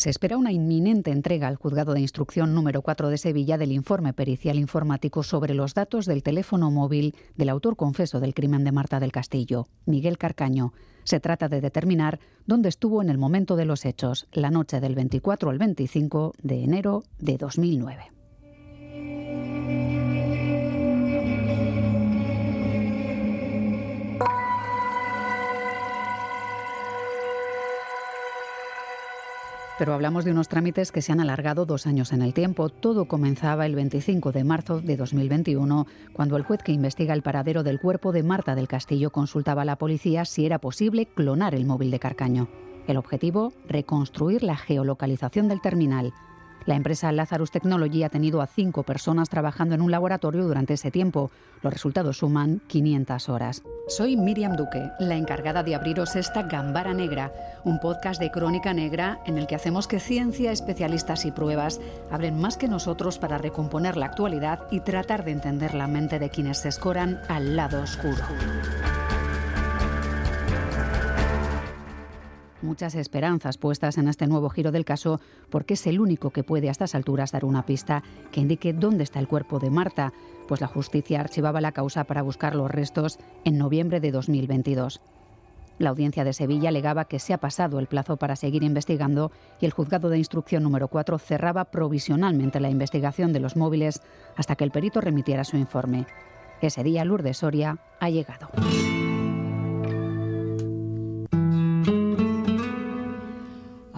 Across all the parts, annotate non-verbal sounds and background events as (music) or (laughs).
Se espera una inminente entrega al juzgado de instrucción número 4 de Sevilla del informe pericial informático sobre los datos del teléfono móvil del autor confeso del crimen de Marta del Castillo, Miguel Carcaño. Se trata de determinar dónde estuvo en el momento de los hechos, la noche del 24 al 25 de enero de 2009. Pero hablamos de unos trámites que se han alargado dos años en el tiempo. Todo comenzaba el 25 de marzo de 2021, cuando el juez que investiga el paradero del cuerpo de Marta del Castillo consultaba a la policía si era posible clonar el móvil de Carcaño. El objetivo, reconstruir la geolocalización del terminal. La empresa Lazarus Technology ha tenido a cinco personas trabajando en un laboratorio durante ese tiempo. Los resultados suman 500 horas. Soy Miriam Duque, la encargada de abriros esta Gambara Negra, un podcast de crónica negra en el que hacemos que ciencia, especialistas y pruebas abren más que nosotros para recomponer la actualidad y tratar de entender la mente de quienes se escoran al lado oscuro. Muchas esperanzas puestas en este nuevo giro del caso porque es el único que puede a estas alturas dar una pista que indique dónde está el cuerpo de Marta, pues la justicia archivaba la causa para buscar los restos en noviembre de 2022. La audiencia de Sevilla alegaba que se ha pasado el plazo para seguir investigando y el juzgado de instrucción número 4 cerraba provisionalmente la investigación de los móviles hasta que el perito remitiera su informe. Ese día Lourdes Soria ha llegado.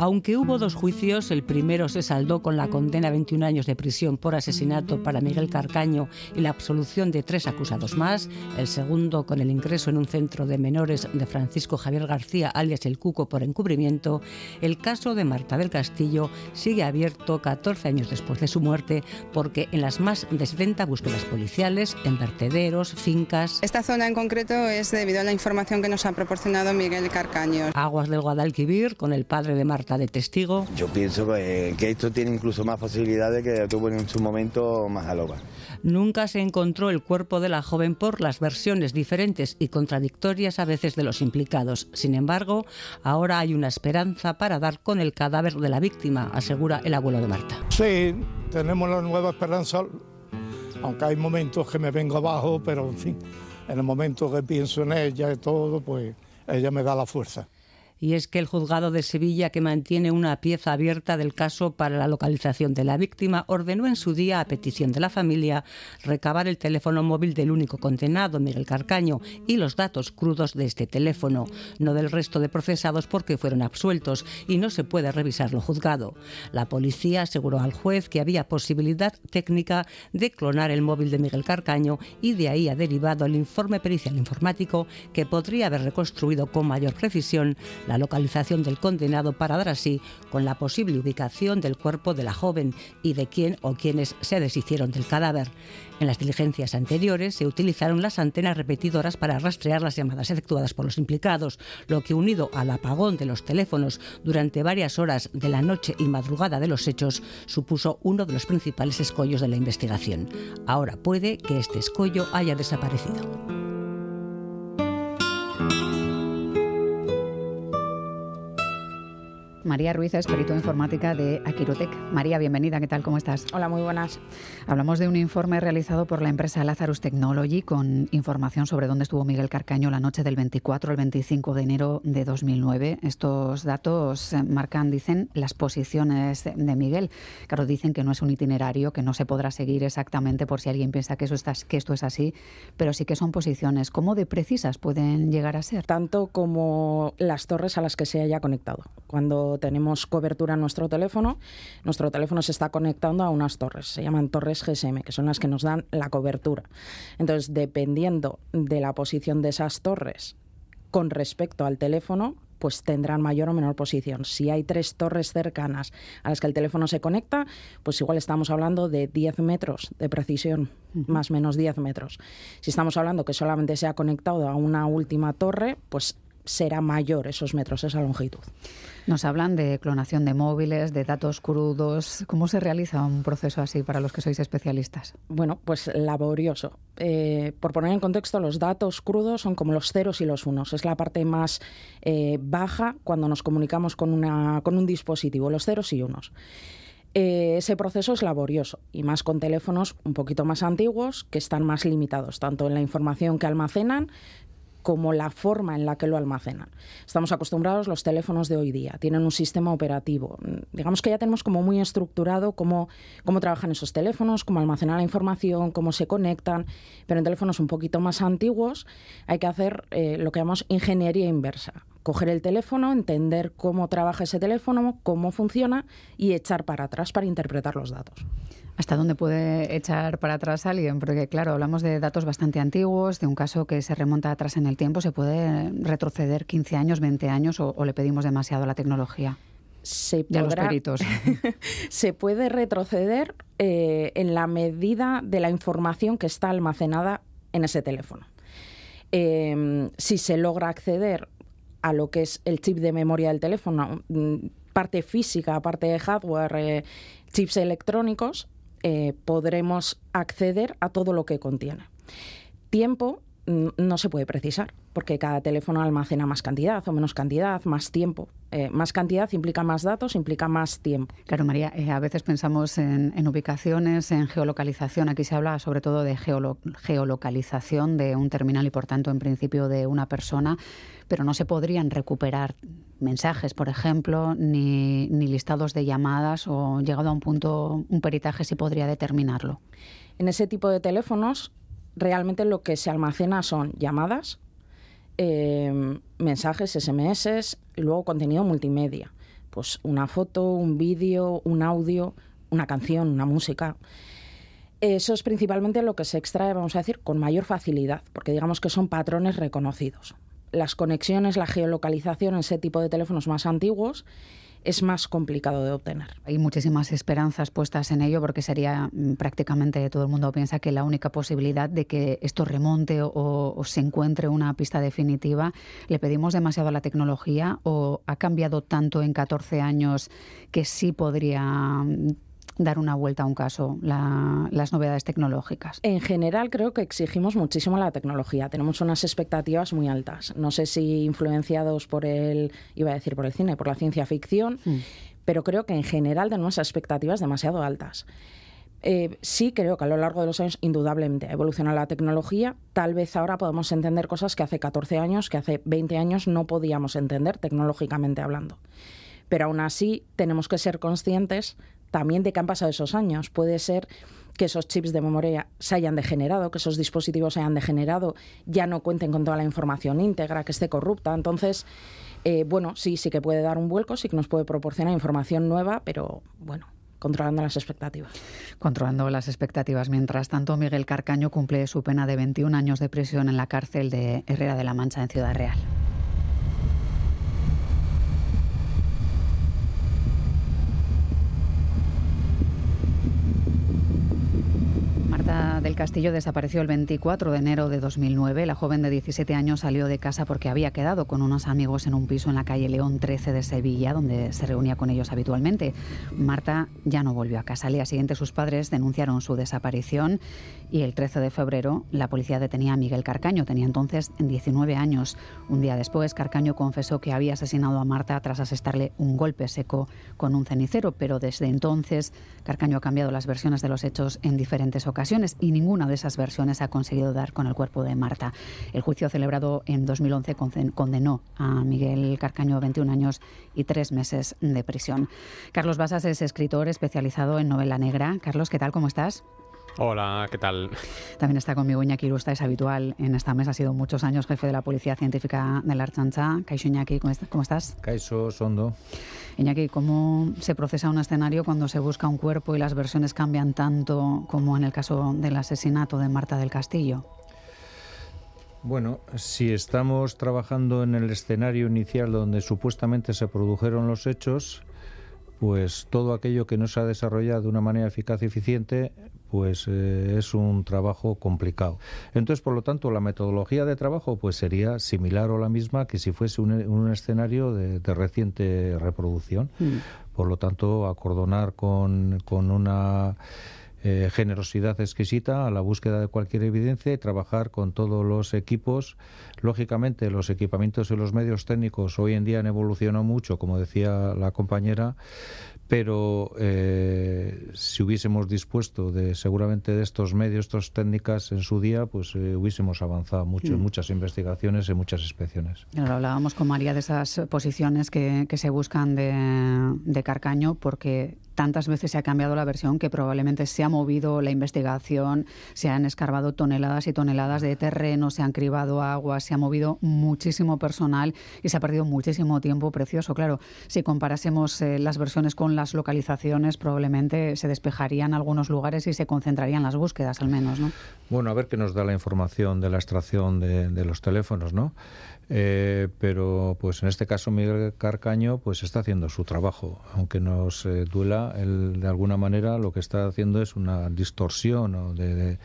Aunque hubo dos juicios, el primero se saldó con la condena a 21 años de prisión por asesinato para Miguel Carcaño y la absolución de tres acusados más, el segundo con el ingreso en un centro de menores de Francisco Javier García, alias El Cuco, por encubrimiento, el caso de Marta del Castillo sigue abierto 14 años después de su muerte porque en las más de 70 búsquedas policiales, en vertederos, fincas... Esta zona en concreto es debido a la información que nos ha proporcionado Miguel Carcaño. Aguas del Guadalquivir, con el padre de Marta de testigo. Yo pienso que, esto tiene incluso más posibilidades que tuvo en su momento Majaloba. Nunca se encontró el cuerpo de la joven por las versiones diferentes y contradictorias a veces de los implicados. Sin embargo, ahora hay una esperanza para dar con el cadáver de la víctima, asegura el abuelo de Marta. Sí, tenemos la nueva esperanza, aunque hay momentos que me vengo abajo, pero en fin, en el momento que pienso en ella y todo, pues ella me da la fuerza y es que el juzgado de Sevilla, que mantiene una pieza abierta del caso para la localización de la víctima, ordenó en su día, a petición de la familia, recabar el teléfono móvil del único condenado, Miguel Carcaño, y los datos crudos de este teléfono, no del resto de procesados porque fueron absueltos y no se puede revisar lo juzgado. La policía aseguró al juez que había posibilidad técnica de clonar el móvil de Miguel Carcaño y de ahí ha derivado el informe pericial informático que podría haber reconstruido con mayor precisión localización del condenado para dar así con la posible ubicación del cuerpo de la joven y de quién o quienes se deshicieron del cadáver. En las diligencias anteriores se utilizaron las antenas repetidoras para rastrear las llamadas efectuadas por los implicados, lo que unido al apagón de los teléfonos durante varias horas de la noche y madrugada de los hechos supuso uno de los principales escollos de la investigación. Ahora puede que este escollo haya desaparecido. María Ruiz es perito informática de Aquirotec. María, bienvenida, ¿qué tal? ¿Cómo estás? Hola, muy buenas. Hablamos de un informe realizado por la empresa Lazarus Technology con información sobre dónde estuvo Miguel Carcaño la noche del 24 al 25 de enero de 2009. Estos datos eh, marcan, dicen, las posiciones de Miguel. Claro, dicen que no es un itinerario, que no se podrá seguir exactamente por si alguien piensa que, eso está, que esto es así, pero sí que son posiciones. ¿Cómo de precisas pueden llegar a ser? Tanto como las torres a las que se haya conectado. Cuando tenemos cobertura en nuestro teléfono, nuestro teléfono se está conectando a unas torres, se llaman torres GSM, que son las que nos dan la cobertura. Entonces, dependiendo de la posición de esas torres con respecto al teléfono, pues tendrán mayor o menor posición. Si hay tres torres cercanas a las que el teléfono se conecta, pues igual estamos hablando de 10 metros de precisión, más o menos 10 metros. Si estamos hablando que solamente se ha conectado a una última torre, pues será mayor esos metros, esa longitud. Nos hablan de clonación de móviles, de datos crudos. ¿Cómo se realiza un proceso así para los que sois especialistas? Bueno, pues laborioso. Eh, por poner en contexto, los datos crudos son como los ceros y los unos. Es la parte más eh, baja cuando nos comunicamos con, una, con un dispositivo, los ceros y unos. Eh, ese proceso es laborioso y más con teléfonos un poquito más antiguos que están más limitados, tanto en la información que almacenan como la forma en la que lo almacenan. Estamos acostumbrados, los teléfonos de hoy día tienen un sistema operativo. Digamos que ya tenemos como muy estructurado cómo, cómo trabajan esos teléfonos, cómo almacenan la información, cómo se conectan, pero en teléfonos un poquito más antiguos hay que hacer eh, lo que llamamos ingeniería inversa. Coger el teléfono, entender cómo trabaja ese teléfono, cómo funciona y echar para atrás para interpretar los datos. ¿Hasta dónde puede echar para atrás alguien? Porque, claro, hablamos de datos bastante antiguos, de un caso que se remonta atrás en el tiempo. ¿Se puede retroceder 15 años, 20 años o, le pedimos demasiado a la tecnología? Se los peritos. (laughs) se puede retroceder eh, en la medida de la información que está almacenada en ese teléfono. Em, si se logra acceder a lo que es el chip de memoria del teléfono, mm, parte física, parte de hardware, eh, chips electrónicos, eh, podremos acceder a todo lo que contiene. Tiempo no se puede precisar, porque cada teléfono almacena más cantidad o menos cantidad, más tiempo. Eh, más cantidad implica más datos, implica más tiempo. Claro, María, eh, a veces pensamos en, ubicaciones, en geolocalización. Aquí se habla sobre todo de geolocalización de un terminal y, por tanto, en principio de una persona, pero no se podrían recuperar mensajes, por ejemplo, ni, ni listados de llamadas o, llegado a un punto, un peritaje sí podría determinarlo. En ese tipo de teléfonos realmente lo que se almacena son llamadas, em, mensajes, SMS y luego contenido multimedia. Pues una foto, un vídeo, un audio, una canción, una música. Eso es principalmente lo que se extrae, vamos a decir, con mayor facilidad, porque digamos que son patrones reconocidos. Las conexiones, la geolocalización ese tipo de teléfonos más antiguos es más complicado de obtener. Hay muchísimas esperanzas puestas en ello porque sería mm, prácticamente todo el mundo piensa que la única posibilidad de que esto remonte o, se encuentre una pista definitiva. ¿Le pedimos demasiado a la tecnología o ha cambiado tanto en 14 años que sí podría mm, dar una vuelta a un caso, las novedades tecnológicas? En general creo que exigimos muchísimo la tecnología. Tenemos unas expectativas muy altas. No sé si influenciados por el, iba a decir por el cine, por la ciencia ficción, mm. pero creo que en general tenemos expectativas demasiado altas. Eh, sí creo que a lo largo de los años indudablemente ha evolucionado la tecnología. Tal vez ahora podemos entender cosas que hace 14 años, que hace 20 años no podíamos entender tecnológicamente hablando. Pero aún así tenemos que ser conscientes también de qué han pasado esos años. Puede ser que esos chips de memoria se hayan degenerado, que esos dispositivos se hayan degenerado, ya no cuenten con toda la información íntegra, que esté corrupta. Entonces, eh, bueno, sí, sí que puede dar un vuelco, sí que nos puede proporcionar información nueva, pero bueno, controlando las expectativas. Controlando las expectativas. Mientras tanto, Miguel Carcaño cumple su pena de 21 años de prisión en la cárcel de Herrera de la Mancha, en Ciudad Real. Del Castillo desapareció el 24 de enero de 2009. La joven de 17 años salió de casa porque había quedado con unos amigos en un piso en la calle León 13 de Sevilla, donde se reunía con ellos habitualmente. Marta ya no volvió a casa. Al día siguiente sus padres denunciaron su desaparición y el 13 de febrero la policía detenía a Miguel Carcaño. Tenía entonces 19 años. Un día después, Carcaño confesó que había asesinado a Marta tras asestarle un golpe seco con un cenicero, pero desde entonces Carcaño ha cambiado las versiones de los hechos en diferentes ocasiones ninguna de esas versiones ha conseguido dar con el cuerpo de Marta. El juicio celebrado en 2011 condenó a Miguel Carcaño a 21 años y tres meses de prisión. Carlos Basas es escritor especializado en novela negra. Carlos, ¿qué tal? ¿Cómo estás? Hola, ¿qué tal? También está conmigo Iñaki Irusta, es habitual en esta mesa, ha sido muchos años jefe de la Policía Científica de la Archancha. Caixo Iñaki, ¿cómo estás? Caixo, Sondo. Iñaki, ¿cómo se procesa un escenario cuando se busca un cuerpo y las versiones cambian tanto como en el caso del asesinato de Marta del Castillo? Bueno, si estamos trabajando en el escenario inicial donde supuestamente se produjeron los hechos, pues todo aquello que no se ha desarrollado de una manera eficaz y eficiente pues eh, es un trabajo complicado. Entonces, por lo tanto, la metodología de trabajo pues sería similar o la misma que si fuese un, escenario de, reciente reproducción. Mm. Por lo tanto, acordonar con, con una eh, generosidad exquisita a la búsqueda de cualquier evidencia y trabajar con todos los equipos. Lógicamente, los equipamientos y los medios técnicos hoy en día han evolucionado mucho, como decía la compañera, pero eh, si hubiésemos dispuesto de seguramente de estos medios, estas técnicas en su día, pues eh, hubiésemos avanzado mucho en mm. muchas investigaciones y muchas inspecciones. Ahora hablábamos con María de esas posiciones que, se buscan de, de Carcaño, porque tantas veces se ha cambiado la versión que probablemente se ha movido la investigación, se han escarbado toneladas y toneladas de terreno, se han cribado aguas, se ha movido muchísimo personal y se ha perdido muchísimo tiempo precioso. Claro, si comparásemos eh, las versiones con las localizaciones, probablemente se despejarían algunos lugares y se concentrarían las búsquedas, al menos, ¿no? Bueno, a ver qué nos da la información de la extracción de, los teléfonos, ¿no? Eh, pero pues en este caso Miguel Carcaño pues está haciendo su trabajo aunque nos eh, duela él de alguna manera lo que está haciendo es una distorsión de, de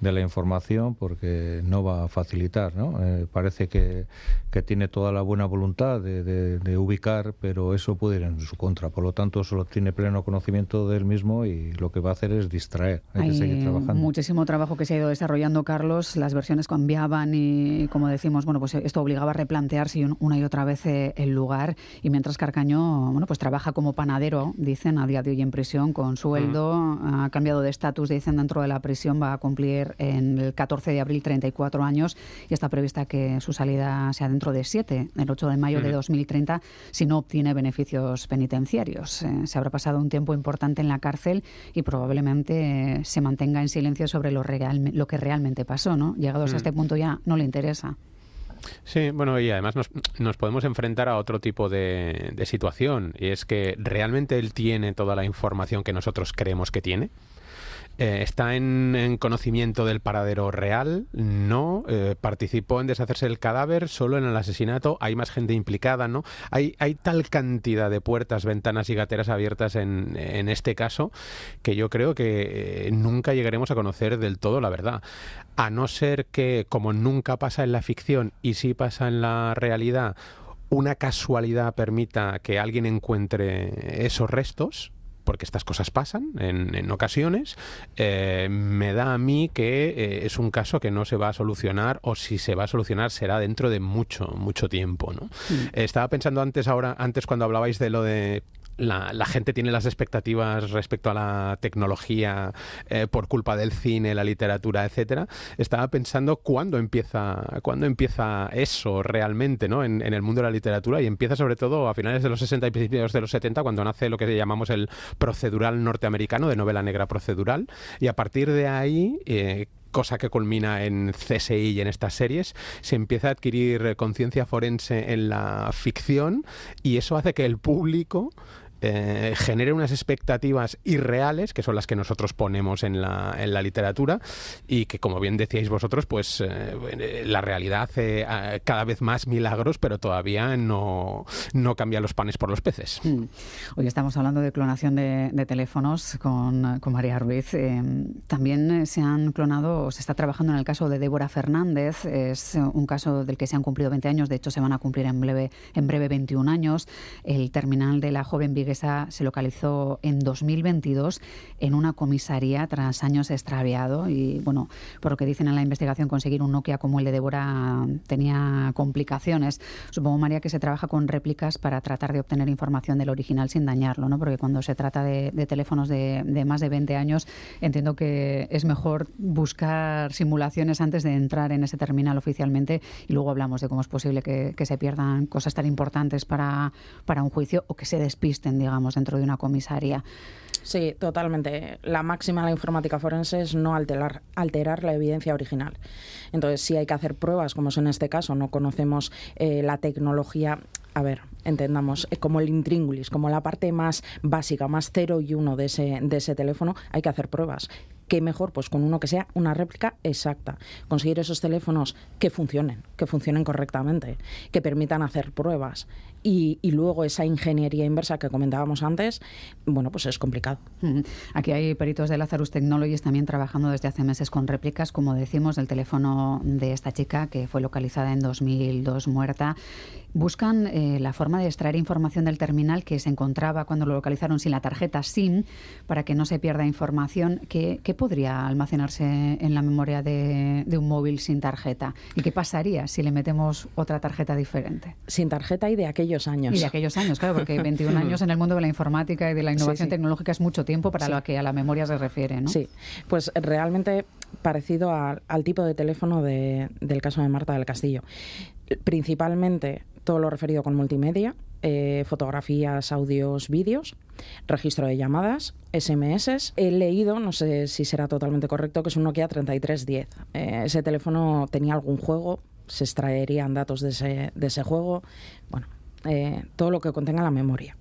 la información porque no va a facilitar. ¿no? Eh, parece que, que, tiene toda la buena voluntad de, de, ubicar, pero eso puede ir en su contra. Por lo tanto, solo tiene pleno conocimiento del mismo y lo que va a hacer es distraer. Hay, que seguir trabajando. Muchísimo trabajo que se ha ido desarrollando, Carlos. Las versiones cambiaban y, como decimos, bueno, pues esto obligaba a replantearse una y otra vez eh, el lugar. Y mientras Carcaño, bueno, pues trabaja como panadero, dicen, a día de hoy en prisión, con sueldo, ha cambiado de estatus, dicen, dentro de la prisión, va a cumplir en el 14 de abril 34 años y está prevista que su salida sea dentro de siete, el 8 de mayo de 2030, si no obtiene beneficios penitenciarios. Eh, se habrá pasado un tiempo importante en la cárcel y probablemente se mantenga en silencio sobre lo, lo que realmente pasó. ¿no? Llegados a este punto ya no le interesa. Sí, bueno, y además nos, nos podemos enfrentar a otro tipo de, de, situación, y es que realmente él tiene toda la información que nosotros creemos que tiene. Eh, ¿Está en, conocimiento del paradero real? No. Eh, ¿Participó en deshacerse del cadáver? ¿Solo en el asesinato? ¿Hay más gente implicada? ¿No? Hay, hay tal cantidad de puertas, ventanas y gateras abiertas en, en este caso que yo creo que eh, nunca llegaremos a conocer del todo la verdad. A no ser que, como nunca pasa en la ficción y sí pasa en la realidad, una casualidad permita que alguien encuentre esos restos, porque estas cosas pasan en, ocasiones, eh, me da a mí que eh, es un caso que no se va a solucionar o si se va a solucionar será dentro de mucho, mucho tiempo. ¿no? Mm. estaba pensando antes, ahora, antes cuando hablabais de lo de la, gente tiene las expectativas respecto a la tecnología eh, por culpa del cine, la literatura, etcétera. Estaba pensando cuándo empieza, cuándo empieza eso realmente, ¿no? En, el mundo de la literatura y empieza sobre todo a finales de los 60 y principios de los 70 cuando nace lo que llamamos el procedural norteamericano de novela negra procedural y a partir de ahí eh, cosa que culmina en CSI y en estas series, se empieza a adquirir conciencia forense en la ficción y eso hace que el público eh, genere unas expectativas irreales, que son las que nosotros ponemos en la, en la literatura, y que, como bien decíais vosotros, pues eh, la realidad hace eh, cada vez más milagros, pero todavía no, no cambia los panes por los peces. Mm. Hoy estamos hablando de clonación de, teléfonos con, con, María Ruiz. también se han clonado, se está trabajando en el caso de Débora Fernández, es un caso del que se han cumplido 20 años, de hecho se van a cumplir en breve, en breve 21 años. El terminal de la joven Vigue se localizó en 2022 en una comisaría tras años extraviado y, bueno, por lo que dicen en la investigación, conseguir un Nokia como el de Débora tenía complicaciones. Supongo, María, que se trabaja con réplicas para tratar de obtener información del original sin dañarlo, ¿no? Porque cuando se trata de, teléfonos de, más de 20 años, entiendo que es mejor buscar simulaciones antes de entrar en ese terminal oficialmente y luego hablamos de cómo es posible que, que se pierdan cosas tan importantes para, para un juicio o que se despisten digamos, dentro de una comisaría. Sí, totalmente. La máxima de la informática forense es no alterar, alterar la evidencia original. Entonces, si hay que hacer pruebas, como es en este caso, no conocemos eh, la tecnología a ver, entendamos, eh, como el intríngulis, como la parte más básica, más cero y uno de ese, de ese teléfono, hay que hacer pruebas. ¿Qué mejor? Pues con uno que sea una réplica exacta. Conseguir esos teléfonos que funcionen, que funcionen correctamente, que permitan hacer pruebas y, luego esa ingeniería inversa que comentábamos antes, bueno, pues es complicado. Aquí hay peritos de Lazarus Technologies también trabajando desde hace meses con réplicas, como decimos, del teléfono de esta chica que fue localizada en 2002 muerta buscan eh, la forma de extraer información del terminal que se encontraba cuando lo localizaron sin la tarjeta SIM para que no se pierda información que, podría almacenarse en la memoria de, un móvil sin tarjeta. ¿Y qué pasaría si le metemos otra tarjeta diferente? Sin tarjeta y de aquellos años. Y de aquellos años, claro, porque (laughs) 21 años en el mundo de la informática y de la innovación tecnológica es mucho tiempo para lo que a la memoria se refiere, ¿no? Sí, pues realmente parecido al tipo de teléfono del caso de Marta del Castillo. Principalmente todo lo referido con multimedia, eh, fotografías, audios, vídeos, registro de llamadas, SMS. He leído, no sé si será totalmente correcto, que es un Nokia 3310. Eh, ese teléfono tenía algún juego, se extraerían datos de ese, de ese juego. Bueno, eh, todo lo que contenga la memoria.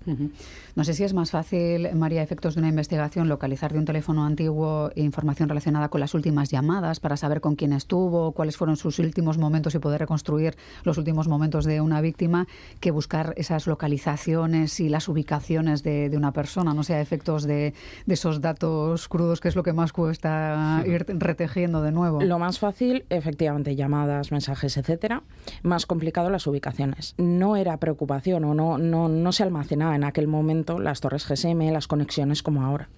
No sé si es más fácil, María, efectos de una investigación, localizar de un teléfono antiguo información relacionada con las últimas llamadas para saber con quién estuvo, cuáles fueron sus últimos momentos y poder reconstruir los últimos momentos de una víctima, que buscar esas localizaciones y las ubicaciones de, una persona, no sea efectos de, esos datos crudos, que es lo que más cuesta ir retejiendo de nuevo. Lo más fácil, efectivamente, llamadas, mensajes, etcétera. Más complicado las ubicaciones. No era preocupante o no, no, no se almacenaba en aquel momento las torres GSM, las conexiones como ahora.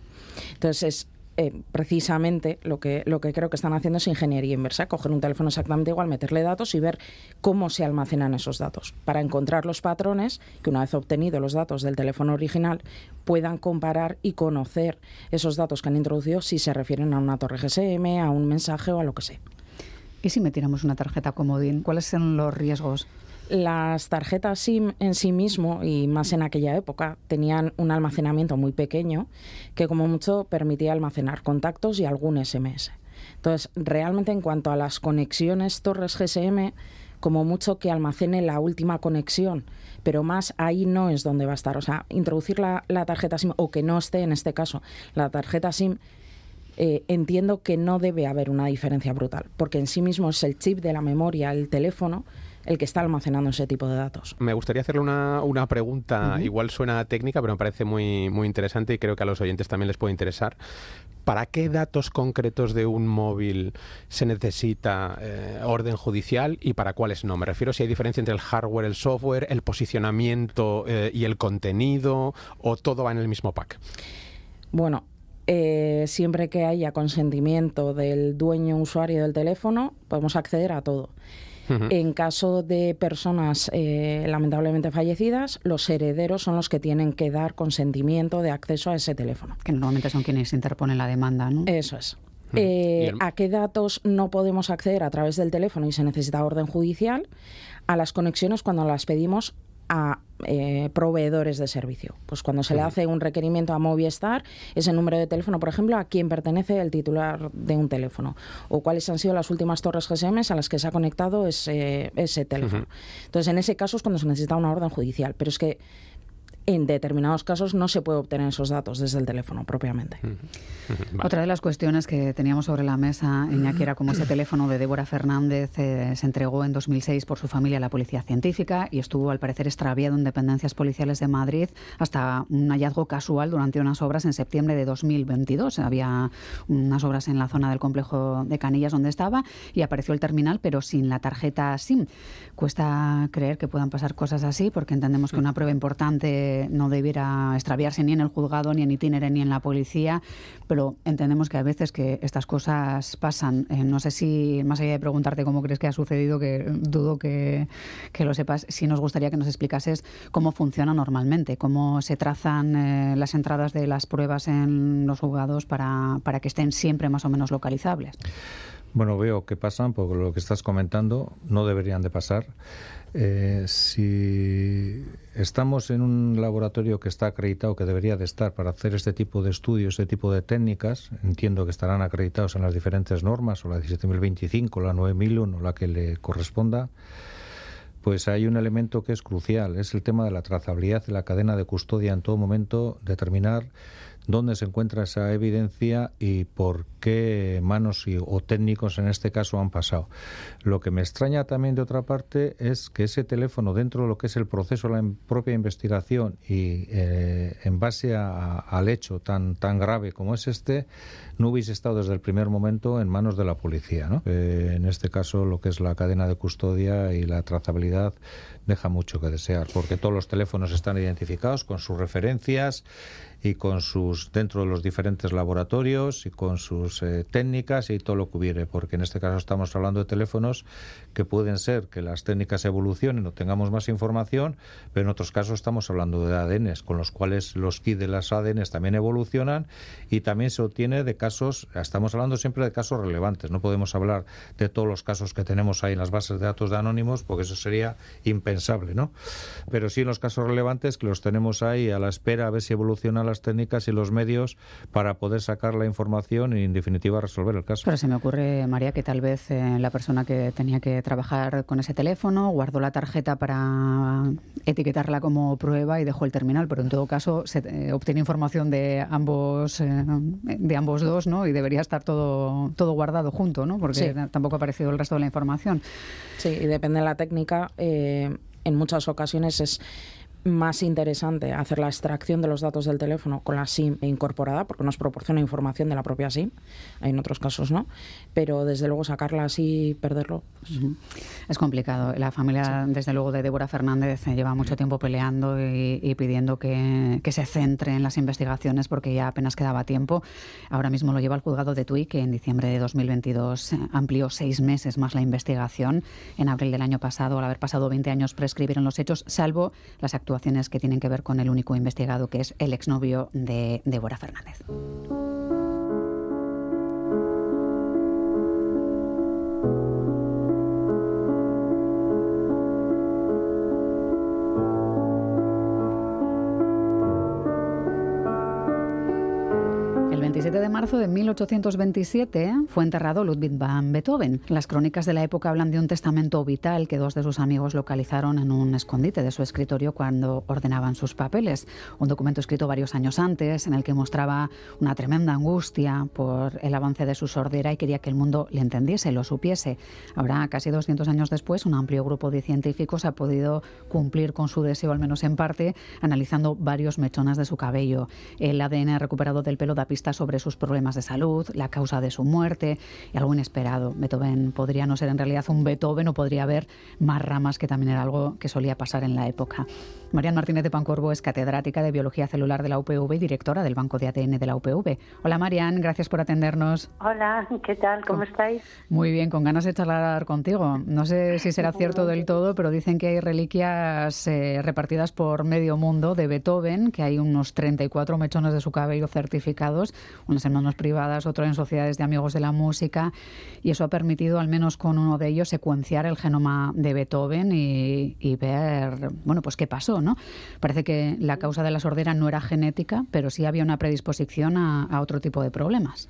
Entonces es eh, precisamente lo que, lo que creo que están haciendo es ingeniería inversa, coger un teléfono exactamente igual, meterle datos y ver cómo se almacenan esos datos, para encontrar los patrones que una vez obtenido los datos del teléfono original puedan comparar y conocer esos datos que han introducido si se refieren a una torre GSM, a un mensaje o a lo que sea. ¿Y si metiéramos una tarjeta comodín? ¿Cuáles son los riesgos? Las tarjetas SIM en sí mismo, y más en aquella época, tenían un almacenamiento muy pequeño que como mucho permitía almacenar contactos y algún SMS. Entonces, realmente en cuanto a las conexiones torres GSM, como mucho que almacene la última conexión, pero más ahí no es donde va a estar. O sea, introducir la, tarjeta SIM o que no esté en este caso la tarjeta SIM eh, entiendo que no debe haber una diferencia brutal, porque en sí mismo es el chip de la memoria, el teléfono, el que está almacenando ese tipo de datos. Me gustaría hacerle una, una pregunta, igual suena técnica, pero me parece muy, muy interesante y creo que a los oyentes también les puede interesar. ¿Para qué datos concretos de un móvil se necesita eh, orden judicial y para cuáles no? Me refiero si hay diferencia entre el hardware, el software, el posicionamiento eh, y el contenido o todo va en el mismo pack. Bueno, eh, siempre que haya consentimiento del dueño usuario del teléfono, podemos acceder a todo. En caso de personas eh, lamentablemente fallecidas, los herederos son los que tienen que dar consentimiento de acceso a ese teléfono. Que normalmente son quienes interponen la demanda, ¿no? Eso es. Eh, ¿A qué datos no podemos acceder a través del teléfono y se necesita orden judicial? A las conexiones cuando las pedimos a eh, proveedores de servicio. Pues cuando se le hace un requerimiento a Movistar, ese número de teléfono, por ejemplo, a quién pertenece el titular de un teléfono o cuáles han sido las últimas torres GSM a las que se ha conectado ese, ese teléfono. Entonces, en ese caso es cuando se necesita una orden judicial. Pero es que en determinados casos no se puede obtener esos datos desde el teléfono propiamente. Otra de las cuestiones que teníamos sobre la mesa, Iñaki, era cómo ese teléfono de Débora Fernández eh, se entregó en 2006 por su familia a la Policía Científica y estuvo, al parecer, extraviado en dependencias policiales de Madrid hasta un hallazgo casual durante unas obras en septiembre de 2022. Había unas obras en la zona del complejo de Canillas donde estaba y apareció el terminal, pero sin la tarjeta SIM. Cuesta creer que puedan pasar cosas así porque entendemos que una prueba importante no debiera extraviarse ni en el juzgado, ni en itinere, ni en la policía, pero entendemos que a veces que estas cosas pasan. Eh, no sé si, más allá de preguntarte cómo crees que ha sucedido, que dudo que, lo sepas, si nos gustaría que nos explicases cómo funciona normalmente, cómo se trazan eh, las entradas de las pruebas en los juzgados para, para que estén siempre más o menos localizables. Bueno, veo que pasan, por lo que estás comentando, no deberían de pasar. Eh, si estamos en un laboratorio que está acreditado, que debería de estar para hacer este tipo de estudios, este tipo de técnicas, entiendo que estarán acreditados en las diferentes normas, o la 17.025, la 9.001, la que le corresponda, pues hay un elemento que es crucial, es el tema de la trazabilidad de la cadena de custodia en todo momento, determinar dónde se encuentra esa evidencia y por qué manos o técnicos en este caso han pasado. Lo que me extraña también de otra parte es que ese teléfono dentro de lo que es el proceso la propia investigación y eh, en base al hecho tan, tan grave como es este, no hubiese estado desde el primer momento en manos de la policía. ¿no? Eh, en este caso lo que es la cadena de custodia y la trazabilidad deja mucho que desear, porque todos los teléfonos están identificados con sus referencias y con sus dentro de los diferentes laboratorios y con sus eh, técnicas y todo lo que hubiere, porque en este caso estamos hablando de teléfonos que pueden ser que las técnicas evolucionen o tengamos más información, pero en otros casos estamos hablando de ADNs, con los cuales los kits de las ADNs también evolucionan y también se obtiene de casos, estamos hablando siempre de casos relevantes, no podemos hablar de todos los casos que tenemos ahí en las bases de datos de anónimos, porque eso sería impensable, ¿no? Pero sí en los casos relevantes que los tenemos ahí a la espera a ver si evoluciona la técnicas y los medios para poder sacar la información y, en definitiva, resolver el caso. Pero se me ocurre, María, que tal vez eh, la persona que tenía que trabajar con ese teléfono guardó la tarjeta para etiquetarla como prueba y dejó el terminal, pero en todo caso se eh, obtiene información de ambos eh, de ambos dos, ¿no? Y debería estar todo todo guardado junto, ¿no? Porque tampoco ha aparecido el resto de la información. Sí, y depende de la técnica. En muchas ocasiones es más interesante hacer la extracción de los datos del teléfono con la SIM incorporada, porque nos proporciona información de la propia SIM, en otros casos no, pero desde luego sacarla así y perderlo. Pues es complicado. La familia, desde luego, de Débora Fernández lleva mucho tiempo peleando y, pidiendo que, se centre en las investigaciones porque ya apenas quedaba tiempo. Ahora mismo lo lleva al juzgado de Tui, que en diciembre de 2022 amplió seis meses más la investigación. En abril del año pasado, al haber pasado 20 años, prescribieron los hechos, salvo las que tienen que ver con el único investigado que es el exnovio de Débora Fernández. Marzo de 1827 fue enterrado Ludwig van Beethoven. Las crónicas de la época hablan de un testamento vital que dos de sus amigos localizaron en un escondite de su escritorio cuando ordenaban sus papeles. Un documento escrito varios años antes en el que mostraba una tremenda angustia por el avance de su sordera y quería que el mundo le entendiese, lo supiese. Ahora, casi 200 años después, un amplio grupo de científicos ha podido cumplir con su deseo, al menos en parte, analizando varios mechones de su cabello. El ADN recuperado del pelo da pistas sobre sus problemas de salud, la causa de su muerte y algo inesperado. Beethoven podría no ser en realidad un Beethoven o podría haber más ramas, que también era algo que solía pasar en la época. Marian Martínez de Pancorbo es catedrática de Biología Celular de la UPV y directora del Banco de ADN de la UPV. Hola Marian, gracias por atendernos. Hola, ¿qué tal? ¿Cómo estáis? Muy bien, con ganas de charlar contigo. No sé si será (laughs) cierto del todo, pero dicen que hay reliquias eh, repartidas por medio mundo de Beethoven, que hay unos 34 mechones de su cabello certificados, unas privadas, otro en sociedades de amigos de la música, y eso ha permitido, al menos con uno de ellos, secuenciar el genoma de Beethoven y, ver, bueno, pues qué pasó, ¿no? Parece que la causa de la sordera no era genética, pero sí había una predisposición a otro tipo de problemas.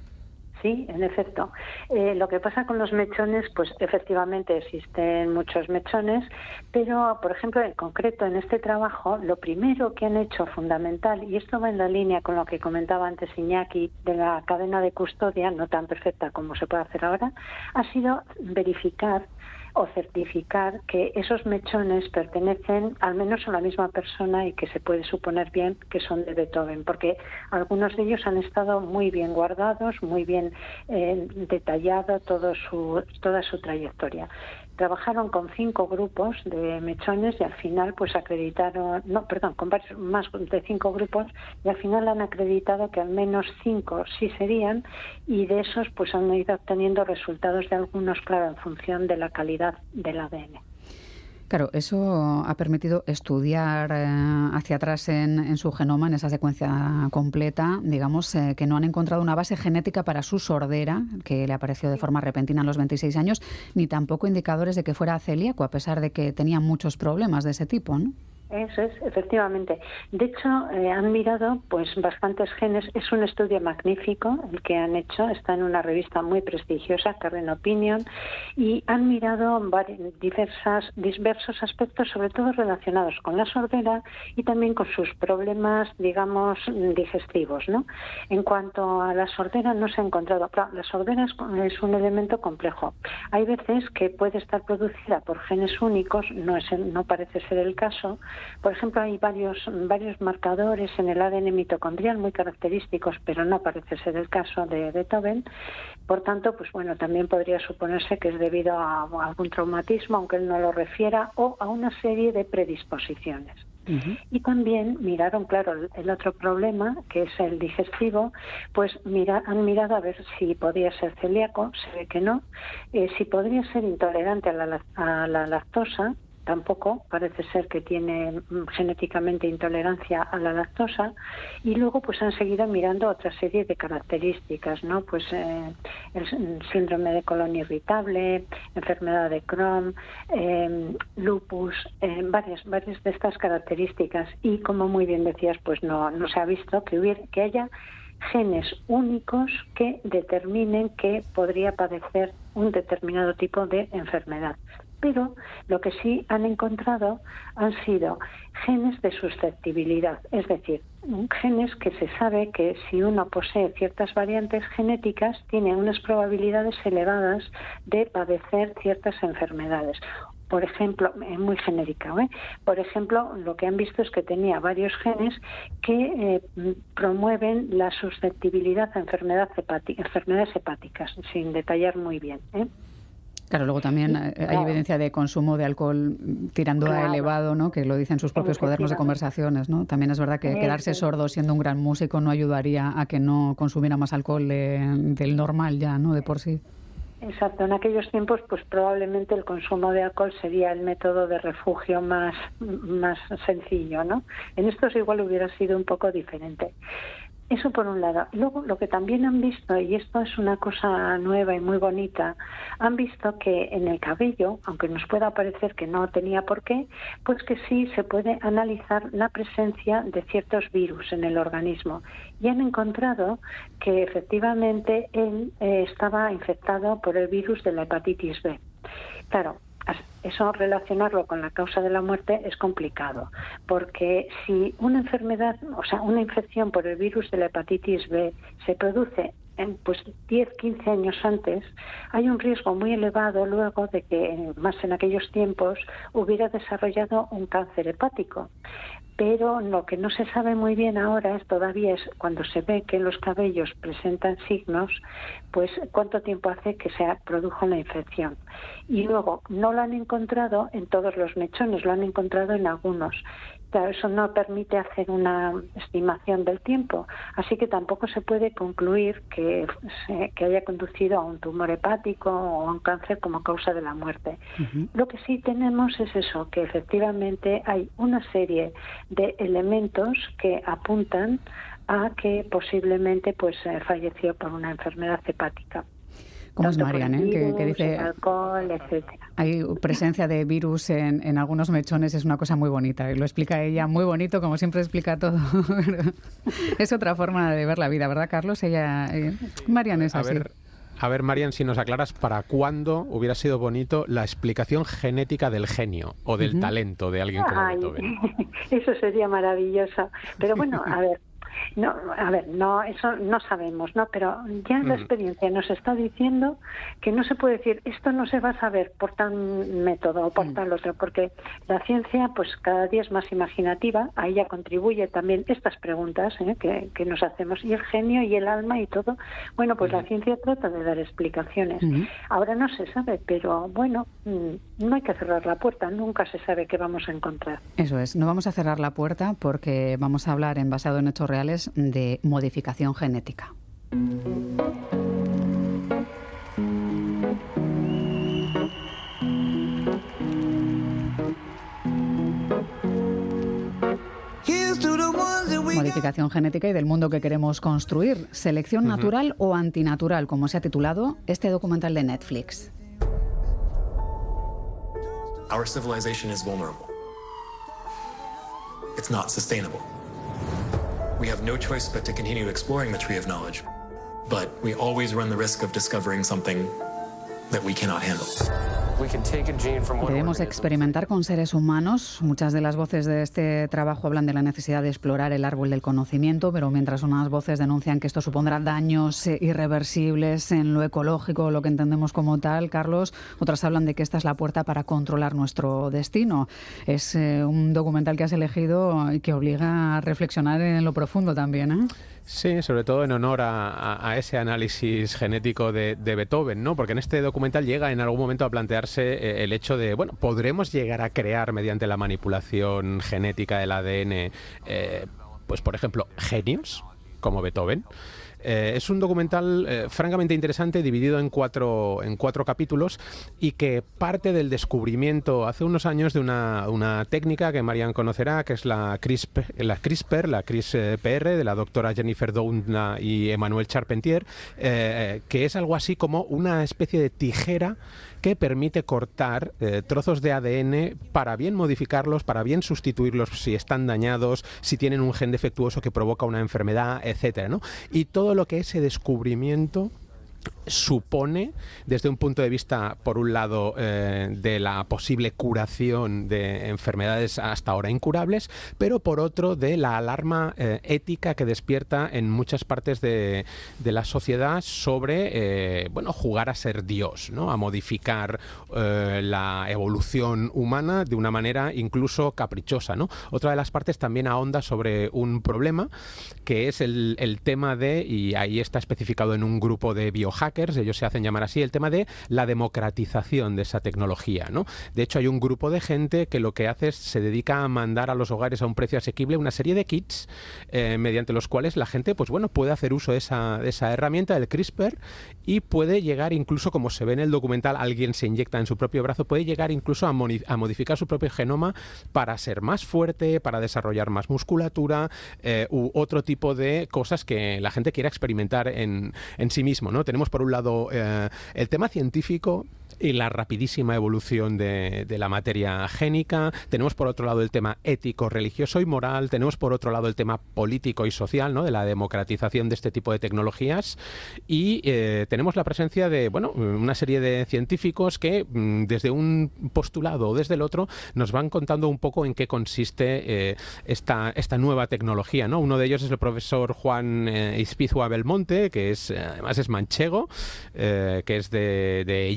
Sí, en efecto. Eh, lo que pasa con los mechones, pues efectivamente existen muchos mechones, pero, por ejemplo, en concreto en este trabajo, lo primero que han hecho fundamental, y esto va en la línea con lo que comentaba antes Iñaki de la cadena de custodia, no tan perfecta como se puede hacer ahora, ha sido verificar o certificar que esos mechones pertenecen al menos a la misma persona y que se puede suponer bien que son de Beethoven, porque algunos de ellos han estado muy bien guardados, muy bien eh, detallado todo su, toda su trayectoria trabajaron con cinco grupos de mechones y al final pues acreditaron, no, perdón, con más de cinco grupos y al final han acreditado que al menos cinco sí serían y de esos pues han ido obteniendo resultados de algunos, claro, en función de la calidad del ADN. Claro, eso ha permitido estudiar eh, hacia atrás en, su genoma, en esa secuencia completa, digamos, eh, que no han encontrado una base genética para su sordera, que le apareció de forma repentina a los 26 años, ni tampoco indicadores de que fuera celíaco, a pesar de que tenía muchos problemas de ese tipo, ¿no? Eso es, efectivamente. De hecho, eh, han mirado pues bastantes genes. Es un estudio magnífico el que han hecho. Está en una revista muy prestigiosa, Current Opinion, y han mirado diversas, diversos aspectos, sobre todo relacionados con la sordera y también con sus problemas, digamos, digestivos. ¿no? En cuanto a la sordera, no se ha encontrado. la sordera es, un elemento complejo. Hay veces que puede estar producida por genes únicos, no, es, no parece ser el caso por ejemplo, hay varios, varios marcadores en el ADN mitocondrial muy característicos, pero no parece ser el caso de Beethoven. Por tanto, pues bueno, también podría suponerse que es debido a, algún traumatismo, aunque él no lo refiera, o a una serie de predisposiciones. Y también miraron, claro, el otro problema, que es el digestivo, pues mira, han mirado a ver si podía ser celíaco, se ve que no, eh, si podría ser intolerante a la, a la lactosa, tampoco parece ser que tiene mm, genéticamente intolerancia a la lactosa y luego pues han seguido mirando otra serie de características no pues eh, el síndrome de colon irritable enfermedad de Crohn em, lupus eh, varias varias de estas características. Y como muy bien decías pues no no se ha visto que hubiera que haya genes únicos que determinen que podría padecer un determinado tipo de enfermedad pero lo que sí han encontrado han sido genes de susceptibilidad, es decir, genes que se sabe que si uno posee ciertas variantes genéticas tiene unas probabilidades elevadas de padecer ciertas enfermedades por ejemplo, es muy genérica, ¿eh? por ejemplo, lo que han visto es que tenía varios genes que eh, promueven la susceptibilidad a enfermedades hepáticas, sin detallar muy bien. ¿eh? Claro, luego también eh, hay evidencia de consumo de alcohol tirando a elevado, ¿no? Que lo dicen sus propios cuadernos de conversaciones, ¿no? También es verdad que quedarse sordo siendo un gran músico no ayudaría a que no consumiera más alcohol del normal ya, ¿no? De por sí. Exacto, en aquellos tiempos pues probablemente el consumo de alcohol sería el método de refugio más, más sencillo, ¿no? En estos igual hubiera sido un poco diferente. Eso por un lado. Luego, lo que también han visto, y esto es una cosa nueva y muy bonita, han visto que en el cabello, aunque nos pueda parecer que no tenía por qué, pues que sí se puede analizar la presencia de ciertos virus en el organismo. Y han encontrado que efectivamente él eh, estaba infectado por el virus de la hepatitis B. Claro, eso relacionarlo con la causa de la muerte es complicado, porque si una enfermedad, o sea, una infección por el virus de la hepatitis B se produce en, pues 10, 15 años antes, hay un riesgo muy elevado luego de que, más en aquellos tiempos, hubiera desarrollado un cáncer hepático pero lo que no se sabe muy bien ahora es todavía es cuando se ve que los cabellos presentan signos, pues cuánto tiempo hace que se produjo la infección. Y luego no lo han encontrado en todos los mechones, lo han encontrado en algunos eso no permite hacer una estimación del tiempo, así que tampoco se puede concluir que, que haya conducido a un tumor hepático o a un cáncer como causa de la muerte. Lo que sí tenemos es eso, que efectivamente hay una serie de elementos que apuntan a que posiblemente pues eh, falleció por una enfermedad hepática. ¿Cómo es Marian, eh? que, dice alcohol, etcétera. Hay presencia de virus en, algunos mechones, es una cosa muy bonita. Y lo explica ella muy bonito, como siempre explica todo. (laughs) es otra forma de ver la vida, ¿verdad, Carlos? Ella, eh, Marian es así. A ver, Marian, si nos aclaras para cuándo hubiera sido bonito la explicación genética del genio o del talento de alguien como Beethoven. (laughs) Eso sería maravilloso. Pero bueno, a ver, no, a ver, no, eso no sabemos, ¿no? Pero ya la experiencia nos está diciendo que no se puede decir esto no se va a saber por tal método o por tal otro, porque la ciencia, pues cada día es más imaginativa. A ella contribuye también estas preguntas ¿eh? que, que, nos hacemos y el genio y el alma y todo. Bueno, pues la ciencia trata de dar explicaciones. Ahora no se sabe, pero bueno, mm, no hay que cerrar la puerta. Nunca se sabe qué vamos a encontrar. Eso es. No vamos a cerrar la puerta porque vamos a hablar en basado en hechos reales de modificación genética. Modificación genética y del mundo que queremos construir. Selección natural o antinatural, como se ha titulado este documental de Netflix. Our civilization is vulnerable. it's not sustainable. We have no choice but to continue exploring the tree of knowledge, but we always run the risk of discovering something that we cannot handle. Debemos experimentar con seres humanos. Muchas de las voces de este trabajo hablan de la necesidad de explorar el árbol del conocimiento, pero mientras unas voces denuncian que esto supondrá daños eh, irreversibles en lo ecológico, lo que entendemos como tal, Carlos, otras hablan de que esta es la puerta para controlar nuestro destino. Es eh, un documental que has elegido y que obliga a reflexionar en lo profundo también. ¿eh? Sí, sobre todo en honor a, ese análisis genético de, Beethoven, ¿no? Porque en este documental llega en algún momento a plantearse eh, el hecho de, bueno, ¿podremos llegar a crear mediante la manipulación genética del ADN, eh, pues por ejemplo, genios como Beethoven? Eh, es un documental eh, francamente interesante, dividido en cuatro, en cuatro capítulos y que parte del descubrimiento hace unos años de una, una técnica que Marian conocerá, que es la CRISPR, la CRISPR, la CRISPR de la doctora Jennifer Doudna y Emmanuel Charpentier, eh, que es algo así como una especie de tijera que permite cortar eh, trozos de ADN para bien modificarlos, para bien sustituirlos si están dañados, si tienen un gen defectuoso que provoca una enfermedad, etcétera, ¿no? Y todo lo que ese descubrimiento supone, desde un punto de vista, por un lado, eh, de la posible curación de enfermedades hasta ahora incurables, pero por otro, de la alarma eh, ética que despierta en muchas partes de, la sociedad sobre, eh, bueno, jugar a ser Dios, ¿no? a modificar la evolución humana de una manera incluso caprichosa. ¿no? Otra de las partes también ahonda sobre un problema que es el, el tema de, y ahí está especificado en un grupo de biohackers, ellos se hacen llamar así, el tema de la democratización de esa tecnología. ¿no? De hecho, hay un grupo de gente que lo que hace es se dedica a mandar a los hogares a un precio asequible una serie de kits eh, mediante los cuales la gente pues bueno, puede hacer uso de esa, esa herramienta, del CRISPR, y puede llegar incluso, como se ve en el documental, alguien se inyecta en su propio brazo, puede llegar incluso a, modificar su propio genoma para ser más fuerte, para desarrollar más musculatura eh, u otro tipo de cosas que la gente quiera experimentar en, en sí mismo. ¿no? Tenemos por un lado eh, el tema científico y la rapidísima evolución de, la materia génica. Tenemos por otro lado el tema ético, religioso y moral. Tenemos por otro lado el tema político y social, ¿no? De la democratización de este tipo de tecnologías. Y eh, tenemos la presencia de, bueno, una serie de científicos que mm, desde un postulado o desde el otro nos van contando un poco en qué consiste eh, esta, esta nueva tecnología, ¿no? Uno de ellos es el profesor Juan eh, Ispizua Belmonte, que es además es manchego, que es de, de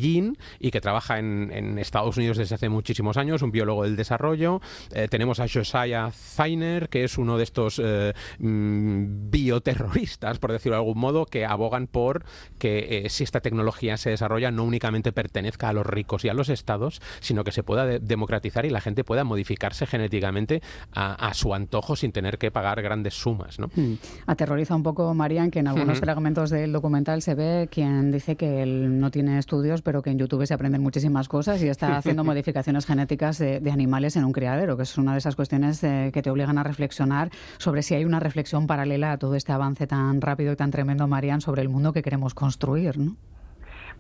y que trabaja en, Estados Unidos desde hace muchísimos años, un biólogo del desarrollo. Eh, tenemos a Josiah Zainer, que es uno de estos eh, mm, bioterroristas, por decirlo de algún modo, que abogan por que eh, si esta tecnología se desarrolla no únicamente pertenezca a los ricos y a los estados, sino que se pueda democratizar y la gente pueda modificarse genéticamente a, su antojo sin tener que pagar grandes sumas. ¿no? Hmm. Aterroriza un poco, Marian, que en algunos fragmentos del documental se ve quien dice que él no tiene estudios, pero que en YouTube se aprenden muchísimas cosas y está (laughs) haciendo modificaciones genéticas de, animales en un criadero, que es una de esas cuestiones eh, que te obligan a reflexionar sobre si hay una reflexión paralela a todo este avance tan rápido y tan tremendo, Marian, sobre el mundo que queremos construir, ¿no?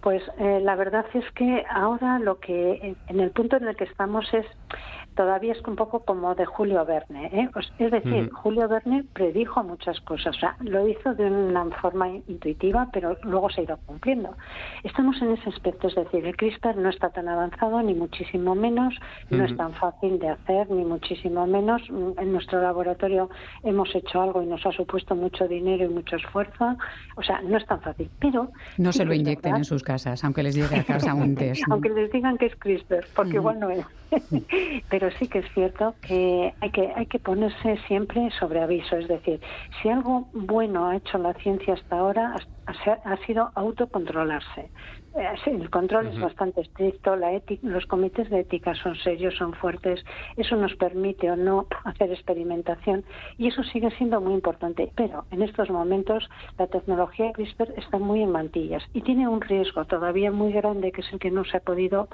Pues eh, la verdad es que ahora lo que en el punto en el que estamos es todavía es un poco como de Julio Verne. ¿eh? es decir, Julio Verne predijo muchas cosas, o sea, lo hizo de una forma intuitiva, pero luego se ha ido cumpliendo. Estamos en ese aspecto, es decir, el CRISPR no está tan avanzado, ni muchísimo menos, no es tan fácil de hacer, ni muchísimo menos. En nuestro laboratorio hemos hecho algo y nos ha supuesto mucho dinero y mucho esfuerzo, o sea, no es tan fácil, pero... No se lo inyecten en sus casas, aunque les llegue a casa un (laughs) test. aunque les digan que es CRISPR, porque igual no es. (laughs) pero sí que es cierto que hay que hay que ponerse siempre sobre aviso, es decir, si algo bueno ha hecho la ciencia hasta ahora ha sido autocontrolarse. Eh, el control es bastante estricto, la los comités de ética son serios, son fuertes, eso nos permite o no hacer experimentación y eso sigue siendo muy importante. Pero en estos momentos la tecnología CRISPR está muy en mantillas y tiene un riesgo todavía muy grande que es el que no se ha podido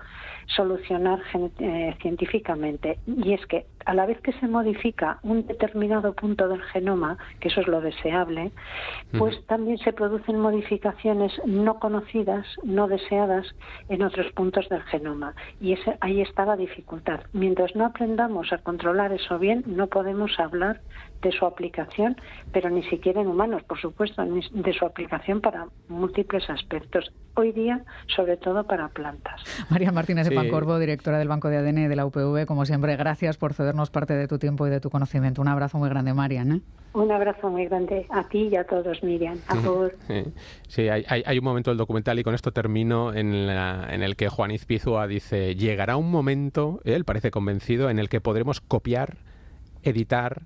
solucionar eh, científicamente y es que a la vez que se modifica un determinado punto del genoma, que eso es lo deseable, pues también se producen modificaciones no conocidas, no deseadas en otros puntos del genoma. Y ese, ahí está la dificultad. Mientras no aprendamos a controlar eso bien, no podemos hablar de su aplicación, pero ni siquiera en humanos, por supuesto, de su aplicación para múltiples aspectos. Hoy día, sobre todo para plantas. María Martínez de Pancorvo, directora del Banco de ADN de la UPV, como siempre, gracias por cedernos parte de tu tiempo y de tu conocimiento. Un abrazo muy grande, Marian. ¿eh? Un abrazo muy grande a ti y a todos, Miriam. A todos. Sí, hay, un momento del documental y con esto termino en, en el que Juan Izpizua dice, llegará un momento, él parece convencido, en el que podremos copiar, editar,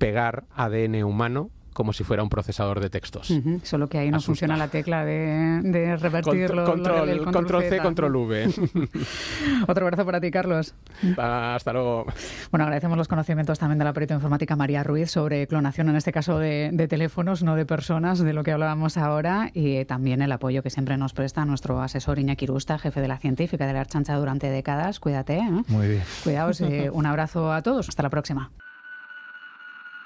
pegar ADN humano como si fuera un procesador de textos. Solo que ahí no funciona la tecla de, de revertirlo. Control, control, C, control V. (laughs) (laughs) Otro abrazo para ti, Carlos. Hasta luego. Bueno, agradecemos los conocimientos también de la perito informática María Ruiz sobre clonación, en este caso de, teléfonos, no de personas, de lo que hablábamos ahora, y también el apoyo que siempre nos presta nuestro asesor Iñaki Rusta, jefe de la científica de la Archancha durante décadas. Cuídate. ¿eh? Muy bien. Cuidaos. Eh, (laughs) un abrazo a todos. Hasta la próxima.